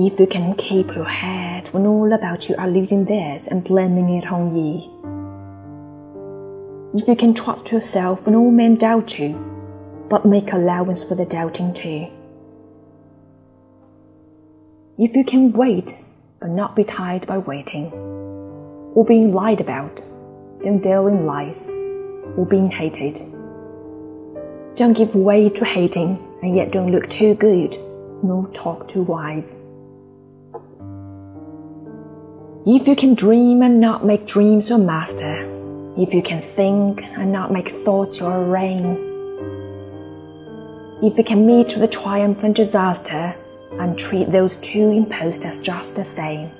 If you can keep your head when all about you are losing theirs and blaming it on ye. If you can trust yourself when all men doubt you, but make allowance for the doubting too. If you can wait but not be tired by waiting, or being lied about, don't deal in lies, or being hated. Don't give way to hating, and yet don't look too good, nor talk too wise. If you can dream and not make dreams your master, if you can think and not make thoughts oh, your reign, if you can meet the triumph and disaster and treat those two imposed as just the same,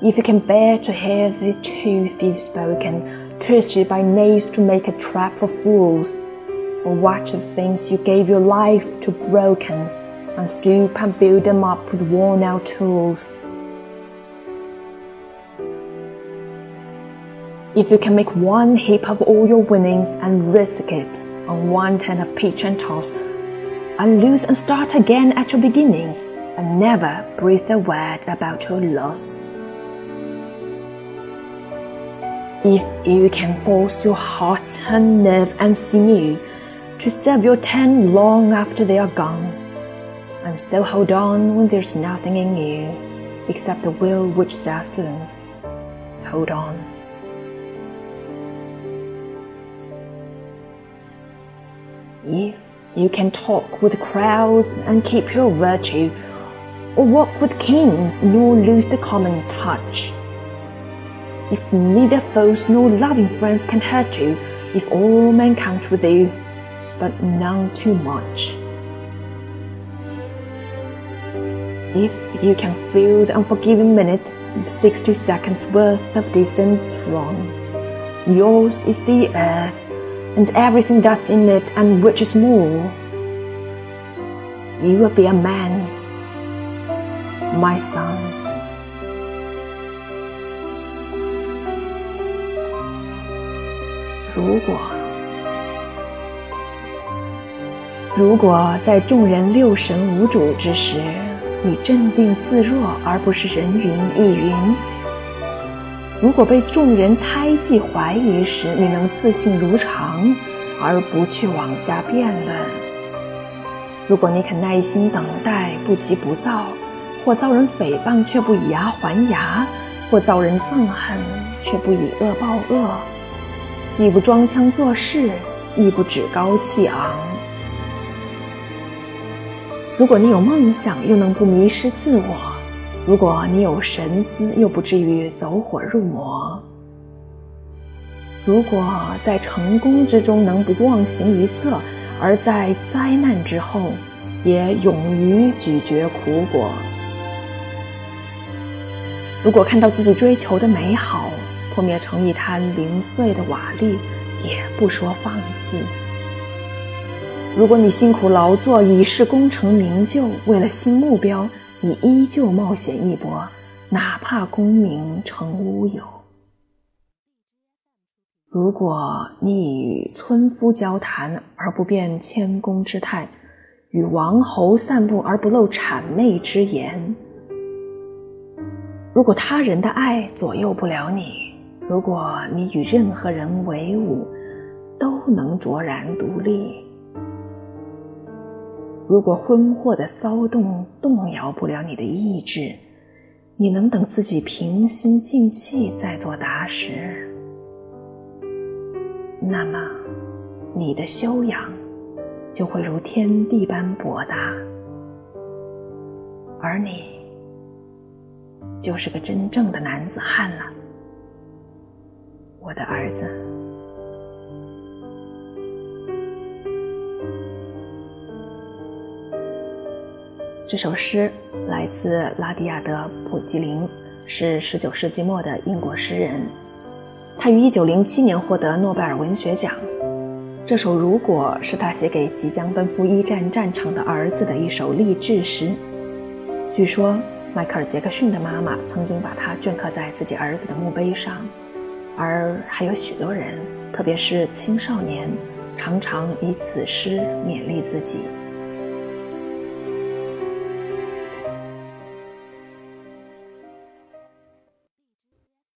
if you can bear to hear the truth you've spoken, twisted by knaves to make a trap for fools, or watch the things you gave your life to broken and stoop and build them up with worn out tools. If you can make one heap of all your winnings and risk it on one ten of pitch and toss, and lose and start again at your beginnings, and never breathe a word about your loss. If you can force your heart and nerve and sinew to serve your ten long after they are gone, and so hold on when there's nothing in you except the will which says to them, hold on. If you can talk with crowds and keep your virtue, or walk with kings nor lose the common touch. If neither foes nor loving friends can hurt you, if all men count with you, but none too much. If you can fill the unforgiving minute with sixty seconds worth of distance wrong, yours is the earth and everything that's in it and which is more. You will be a man, my son. 如果，如果在众人六神无主之时， 你镇定自若而不是人云亦云；如果被众人猜忌怀疑时，你能自信如常而不去妄加辩论；如果你肯耐心等待，不急不躁，或遭人诽谤却不以牙还牙，或遭人憎恨却不以恶报恶。既不装腔作势，亦不趾高气昂。如果你有梦想，又能不迷失自我；如果你有神思，又不至于走火入魔；如果在成功之中能不忘形于色，而在灾难之后也勇于咀嚼苦果；如果看到自己追求的美好，破灭成一滩零碎的瓦砾，也不说放弃。如果你辛苦劳作，以示功成名就，为了新目标，你依旧冒险一搏，哪怕功名成乌有。如果你与村夫交谈而不变谦恭之态，与王侯散步而不露谄媚之言，如果他人的爱左右不了你。如果你与任何人为伍，都能卓然独立；如果婚祸的骚动动摇不了你的意志，你能等自己平心静气再做答时，那么你的修养就会如天地般博大，而你就是个真正的男子汉了。我的儿子，这首诗来自拉迪亚德·普吉林，是19世纪末的英国诗人。他于1907年获得诺贝尔文学奖。这首《如果》是他写给即将奔赴一战战场的儿子的一首励志诗。据说，迈克尔·杰克逊的妈妈曾经把它镌刻在自己儿子的墓碑上。而还有许多人，特别是青少年，常常以此诗勉励自己。